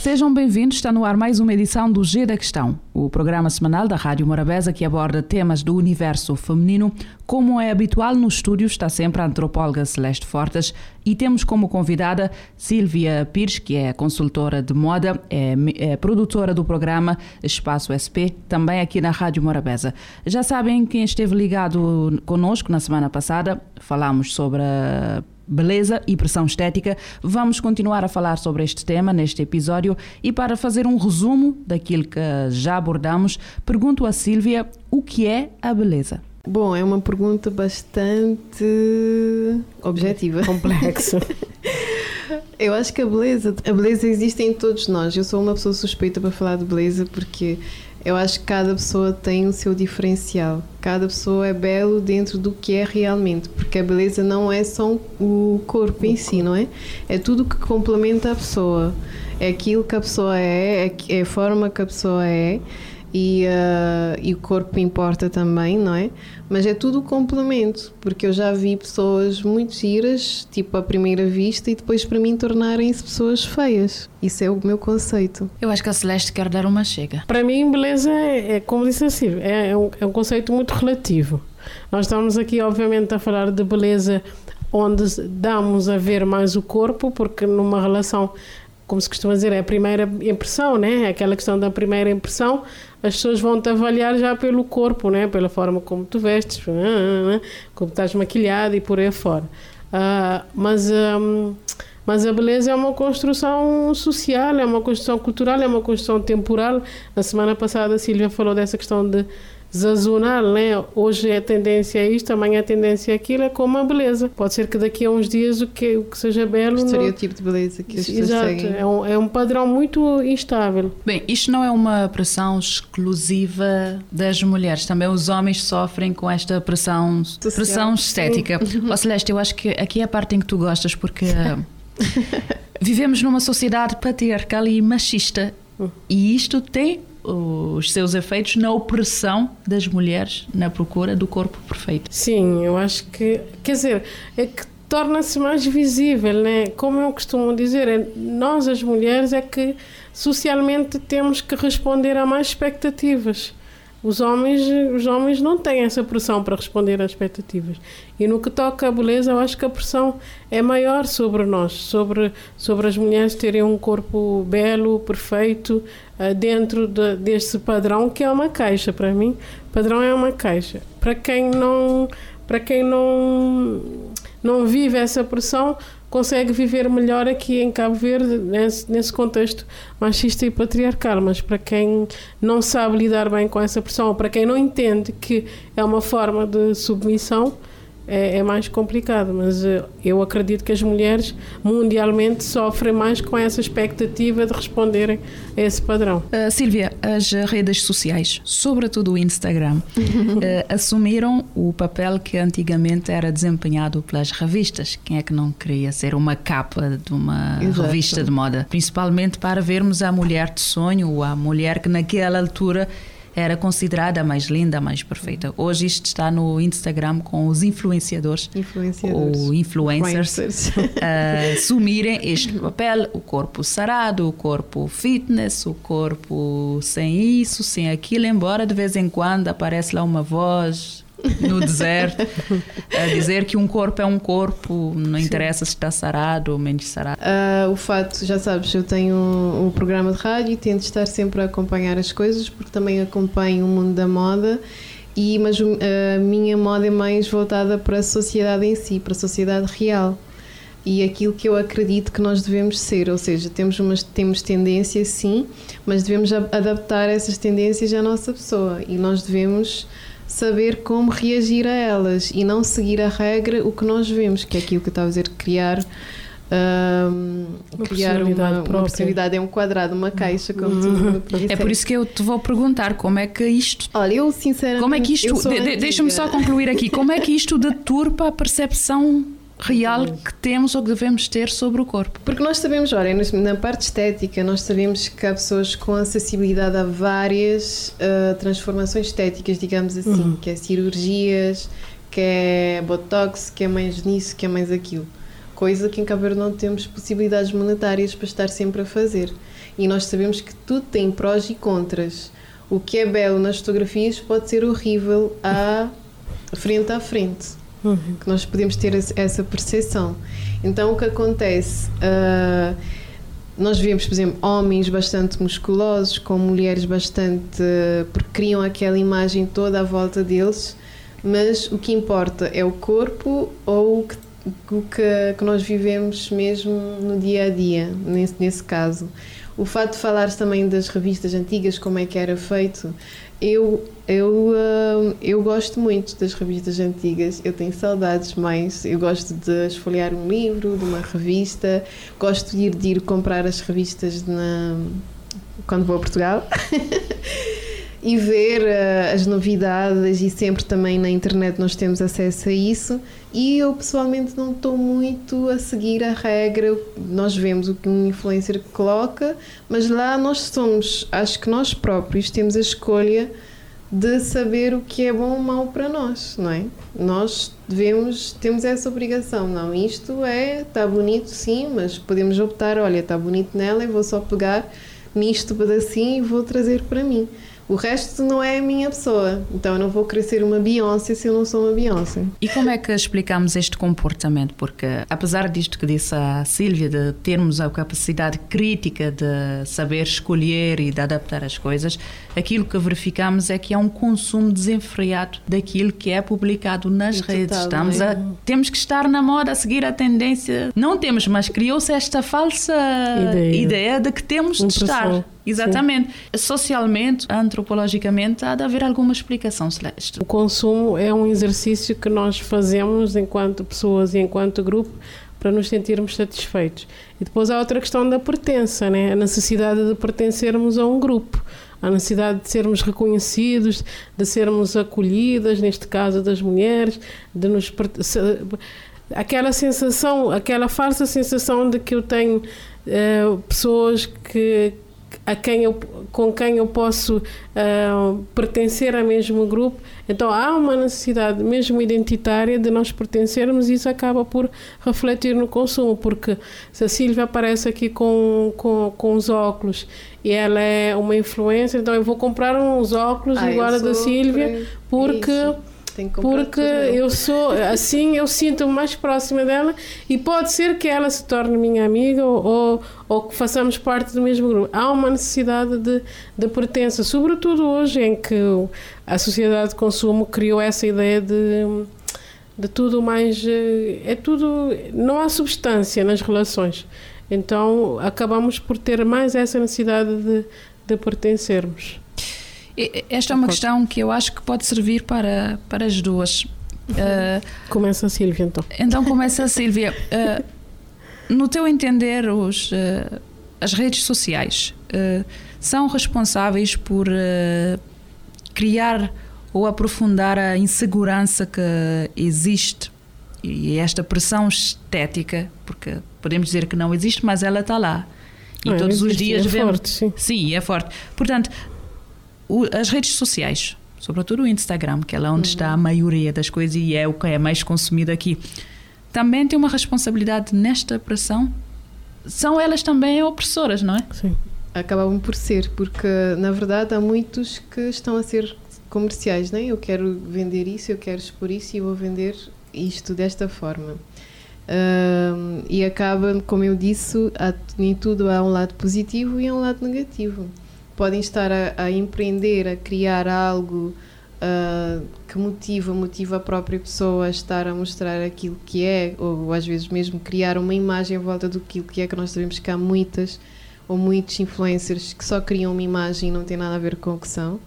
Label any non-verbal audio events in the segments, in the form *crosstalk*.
Sejam bem-vindos, está no ar mais uma edição do G da Questão, o programa semanal da Rádio Morabeza que aborda temas do universo feminino. Como é habitual no estúdio, está sempre a antropóloga Celeste Fortes e temos como convidada Silvia Pires, que é consultora de moda, é, é produtora do programa Espaço SP, também aqui na Rádio Morabeza. Já sabem quem esteve ligado conosco na semana passada, falámos sobre a beleza e pressão estética. Vamos continuar a falar sobre este tema neste episódio e para fazer um resumo daquilo que já abordamos, pergunto a Sílvia o que é a beleza. Bom, é uma pergunta bastante objetiva. Complexa. *laughs* Eu acho que a beleza, a beleza existe em todos nós. Eu sou uma pessoa suspeita para falar de beleza porque eu acho que cada pessoa tem o seu diferencial. Cada pessoa é belo dentro do que é realmente, porque a beleza não é só o corpo em si, não é? É tudo que complementa a pessoa. É aquilo que a pessoa é, é a forma que a pessoa é e, uh, e o corpo importa também, não é? Mas é tudo complemento, porque eu já vi pessoas muito giras, tipo à primeira vista, e depois para mim tornarem-se pessoas feias. Isso é o meu conceito. Eu acho que a Celeste quer dar uma chega. Para mim, beleza é, é como disse assim, é, é, um, é um conceito muito relativo. Nós estamos aqui, obviamente, a falar de beleza onde damos a ver mais o corpo, porque numa relação como se costuma dizer, é a primeira impressão, né? É aquela questão da primeira impressão, as pessoas vão-te avaliar já pelo corpo, né? Pela forma como tu vestes, né? como estás maquilhada e por aí fora. Uh, mas, um, mas a beleza é uma construção social, é uma construção cultural, é uma construção temporal. Na semana passada a Silvia falou dessa questão de sazonal, né? Hoje é tendência a isto, amanhã é tendência a aquilo, é como a beleza. Pode ser que daqui a uns dias o que, o que seja belo. O estereotipo de beleza que as pessoas Exato, seguem. É um, é um padrão muito instável. Bem, isto não é uma pressão exclusiva das mulheres, também os homens sofrem com esta pressão, pressão estética. *laughs* Ó Celeste, eu acho que aqui é a parte em que tu gostas, porque *laughs* vivemos numa sociedade patriarcal e machista. Hum. E isto tem os seus efeitos na opressão das mulheres na procura do corpo perfeito. Sim, eu acho que, quer dizer, é que torna-se mais visível, né? Como eu costumo dizer, é, nós as mulheres é que socialmente temos que responder a mais expectativas. Os homens, os homens não têm essa pressão para responder às expectativas. E no que toca à beleza, eu acho que a pressão é maior sobre nós, sobre, sobre as mulheres terem um corpo belo, perfeito, uh, dentro de, deste padrão que é uma caixa para mim. Padrão é uma caixa. Para quem não, para quem não, não vive essa pressão, consegue viver melhor aqui em Cabo Verde, nesse, nesse contexto machista e patriarcal. Mas para quem não sabe lidar bem com essa pressão, ou para quem não entende que é uma forma de submissão, é, é, mais complicado, mas uh, eu acredito que as mulheres mundialmente sofrem mais com essa expectativa de responderem a esse padrão. Uh, Silvia, as redes sociais, sobretudo o Instagram, uh, *laughs* assumiram o papel que antigamente era desempenhado pelas revistas. Quem é que não queria ser uma capa de uma Exato. revista de moda? Principalmente para vermos a mulher de sonho, a mulher que naquela altura era considerada a mais linda, a mais perfeita. Hoje isto está no Instagram com os influenciadores, influenciadores. ou influencers, influencers. *laughs* a assumirem este papel, o corpo sarado, o corpo fitness, o corpo sem isso, sem aquilo, embora de vez em quando apareça lá uma voz no deserto, a dizer que um corpo é um corpo, não interessa se está sarado ou menos sarado. Uh, o fato, já sabes, eu tenho um, um, programa de rádio e tento estar sempre a acompanhar as coisas, porque também acompanho o mundo da moda. E, mas a minha moda é mais voltada para a sociedade em si, para a sociedade real e aquilo que eu acredito que nós devemos ser, ou seja, temos, umas, temos tendências sim, mas devemos adaptar essas tendências à nossa pessoa e nós devemos saber como reagir a elas e não seguir a regra o que nós vemos, que é aquilo que eu estava a dizer, criar um, Uma criar uma, personalidade uma é um quadrado, uma caixa, como tu me É por isso que eu te vou perguntar como é que isto. Olha, eu sinceramente. Como é que isto. de-. Deixa-me só concluir aqui. Como é que isto deturpa a percepção real que temos ou que devemos ter sobre o corpo? Porque nós sabemos, olha, na parte estética, nós sabemos que há pessoas com acessibilidade a várias ah, transformações estéticas, digamos assim, que é cirurgias, que é botox, que é mais nisso, que é mais aquilo. Coisa que em Cabo Verde não temos possibilidades monetárias para estar sempre a fazer. E nós sabemos que tudo tem prós e contras. O que é belo nas fotografias pode ser horrível à frente a frente que nós podemos ter essa percepção. Então, o que acontece? Ah, nós vemos, por exemplo, homens bastante musculosos com mulheres bastante. porque criam aquela imagem toda à volta deles, mas o que importa é o corpo ou o que, o que, que nós vivemos mesmo no dia a dia, nesse, nesse caso. O fato de falares também das revistas antigas, como é que era feito, eu, eu, ah, eu gosto muito das revistas antigas, eu tenho saudades, mas eu gosto de esfolhear um livro, de uma revista, gosto de ir, de ir comprar as revistas na, quando vou a Portugal *laughs* e ver ah, as novidades e sempre também na internet nós temos acesso a isso e eu pessoalmente não estou muito a seguir a regra nós vemos o que um influencer coloca mas lá nós somos acho que nós próprios temos a escolha de saber o que é bom ou mau para nós, não é? Nós devemos, temos essa obrigação, não, isto é, está bonito sim, mas podemos optar, olha, está bonito nela, eu vou só pegar nisto pedacinho e vou trazer para mim. O resto não é a minha pessoa, então eu não vou querer ser uma Beyoncé se eu não sou uma Beyoncé. E como é que explicamos este comportamento? Porque, apesar disto que disse a Sílvia, de termos a capacidade crítica de saber escolher e de adaptar as coisas, aquilo que verificamos é que há um consumo desenfreado daquilo que é publicado nas Total, redes. Estamos é? a, temos que estar na moda, a seguir a tendência. Não temos, mas criou-se esta falsa Ideia. ideia de que temos de estar. Exatamente. Socialmente, antropologicamente, há de haver alguma explicação, Celeste. O consumo é um exercício que nós fazemos enquanto pessoas e enquanto grupo para nos sentirmos satisfeitos. E depois há outra questão da pertença, né? a necessidade de pertencermos a um grupo, a necessidade de sermos reconhecidos, de sermos acolhidas, neste caso das mulheres, de nos aquela sensação, aquela falsa sensação de que eu tenho eh, pessoas que a quem eu, com quem eu posso ah, pertencer ao mesmo grupo. Então há uma necessidade mesmo identitária de nós pertencermos e isso acaba por refletir no consumo, porque se a Silvia aparece aqui com, com, com os óculos e ela é uma influência, então eu vou comprar uns óculos Ah, igual a da Silvia, por- porque isso. Tenho que comprar porque eu. sou assim eu sinto-me mais próxima dela e pode ser que ela se torne minha amiga ou, ou, ou que façamos parte do mesmo grupo. Há uma necessidade de, de pertença sobretudo hoje em que a sociedade de consumo criou essa ideia de de tudo mais eh, é tudo não há substância nas relações. Então acabamos por ter mais essa necessidade de, de pertencermos Esta é uma questão que eu acho que pode servir para, para as duas. Uh, começa a Silvia então então começa a Sílvia. Uh, *laughs* no teu entender, os, uh, as redes sociais são responsáveis por criar ou aprofundar a insegurança que existe e esta pressão estética, porque podemos dizer que não existe, mas ela está lá. E todos os dias é vemos. forte, sim. Sim, é forte. Portanto, o- as redes sociais, sobretudo o Instagram, que é lá onde está a maioria das coisas e é o que é mais consumido aqui, também tem uma responsabilidade nesta pressão. São elas também opressoras, não é? sim acabam por ser, porque na verdade há muitos que estão a ser comerciais, né? Eu quero vender isso, eu quero expor isso e vou vender isto desta forma. E acaba, como eu disse, há, em tudo há um lado positivo e há um lado negativo. Podem estar a, a empreender, a criar algo ah, que motiva, motiva a própria pessoa a estar a mostrar aquilo que é, ou às vezes mesmo criar uma imagem à volta do que é, que nós sabemos que há muitas ou muitos influencers que só criam uma imagem e não tem nada a ver com o que são.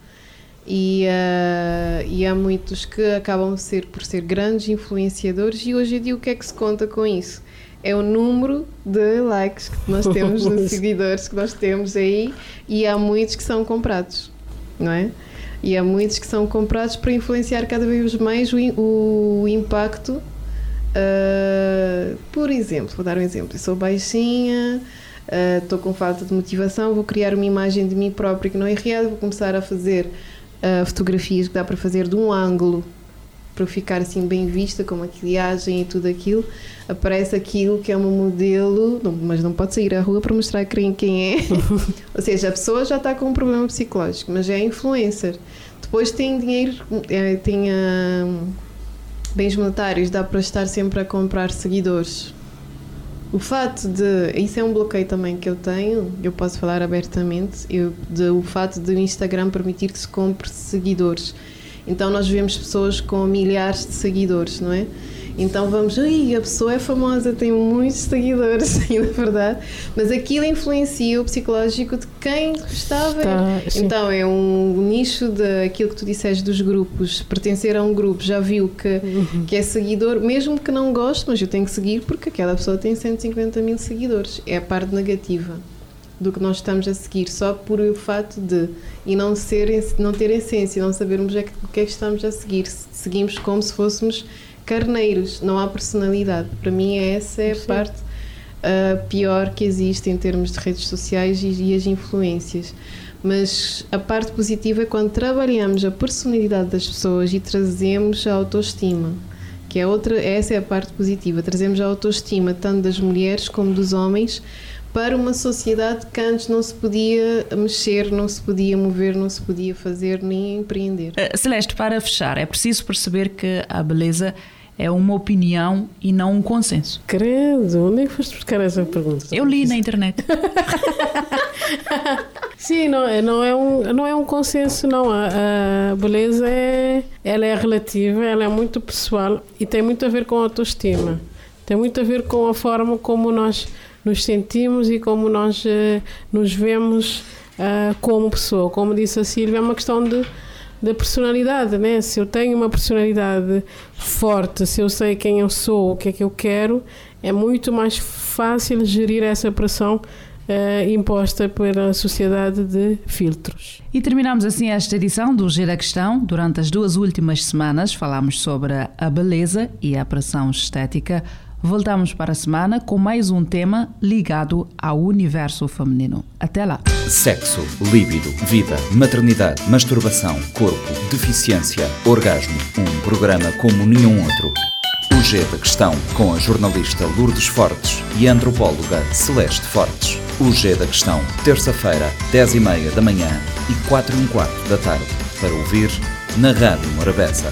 E, ah, e há muitos que acabam ser, por ser grandes influenciadores, e hoje em dia o que é que se conta com isso? É o número de likes que nós *laughs* temos, de seguidores que nós temos aí, e há muitos que são comprados, não é? E há muitos que são comprados para influenciar cada vez mais o, o impacto. Uh, por exemplo, vou dar um exemplo: eu sou baixinha, estou uh, com falta de motivação, vou criar uma imagem de mim própria que não é real, vou começar a fazer uh, fotografias que dá para fazer de um ângulo para ficar assim bem vista, com maquilhagem e tudo aquilo, aparece aquilo que é um modelo, não, mas não pode sair à rua para mostrar quem, quem é. *laughs* Ou seja, a pessoa já está com um problema psicológico, mas é influencer. Depois tem dinheiro, é, tem uh, bens monetários, dá para estar sempre a comprar seguidores. O fato de. Isso é um bloqueio também que eu tenho, eu posso falar abertamente, eu, de, o fato de o Instagram permitir que se compre seguidores. Então nós vemos pessoas com milhares de seguidores, não é? Então vamos, ai, a pessoa é famosa, tem muitos seguidores, *laughs* na verdade, mas aquilo influencia o psicológico de quem está a ver. Está, então é um nicho daquilo que tu disseste dos grupos, pertencer a um grupo, já viu que, uhum. que é seguidor, mesmo que não goste, mas eu tenho que seguir porque aquela pessoa tem 150 mil seguidores. É a parte negativa do que nós estamos a seguir, só por o fato de e não ser não ter essência, não sabermos o que é que estamos a seguir. Seguimos como se fôssemos carneiros, não há personalidade. Para mim essa é a Sim. parte uh, pior que existe em termos de redes sociais e, e as influências. Mas a parte positiva é quando trabalhamos a personalidade das pessoas e trazemos a autoestima que é outra, essa é a parte positiva. Trazemos a autoestima tanto das mulheres como dos homens para uma sociedade que antes não se podia mexer, não se podia mover, não se podia fazer nem empreender. Uh, Celeste, para fechar, é preciso perceber que a beleza é uma opinião e não um consenso. Credo, onde é que foste buscar essa pergunta? Eu li na internet. *laughs* Sim, não, é, não, é um, não é um consenso, não. A, a, beleza é, ela é relativa, ela é muito pessoal e tem muito a ver com a autoestima. Tem muito a ver com a forma como nós nos sentimos e como nós uh, nos vemos uh, como pessoa. Como disse a Silvia, é uma questão de, de personalidade, né? Se eu tenho uma personalidade forte, se eu sei quem eu sou, o que é que eu quero, é muito mais fácil gerir essa pressão Uh, imposta pela sociedade de filtros. E terminamos assim esta edição do Gira Questão. Durante as duas últimas semanas falámos sobre a beleza e a pressão estética. Voltamos para a semana com mais um tema ligado ao universo feminino. Até lá. Sexo, líbido, vida, maternidade, masturbação, corpo, deficiência, orgasmo. Um programa como nenhum outro. O G da Questão, com a jornalista Lourdes Fortes e a antropóloga Celeste Fortes. O G da Questão, terça-feira, 10 e meia da manhã e 4 e um quarto da tarde. Para ouvir na Rádio Morabeza.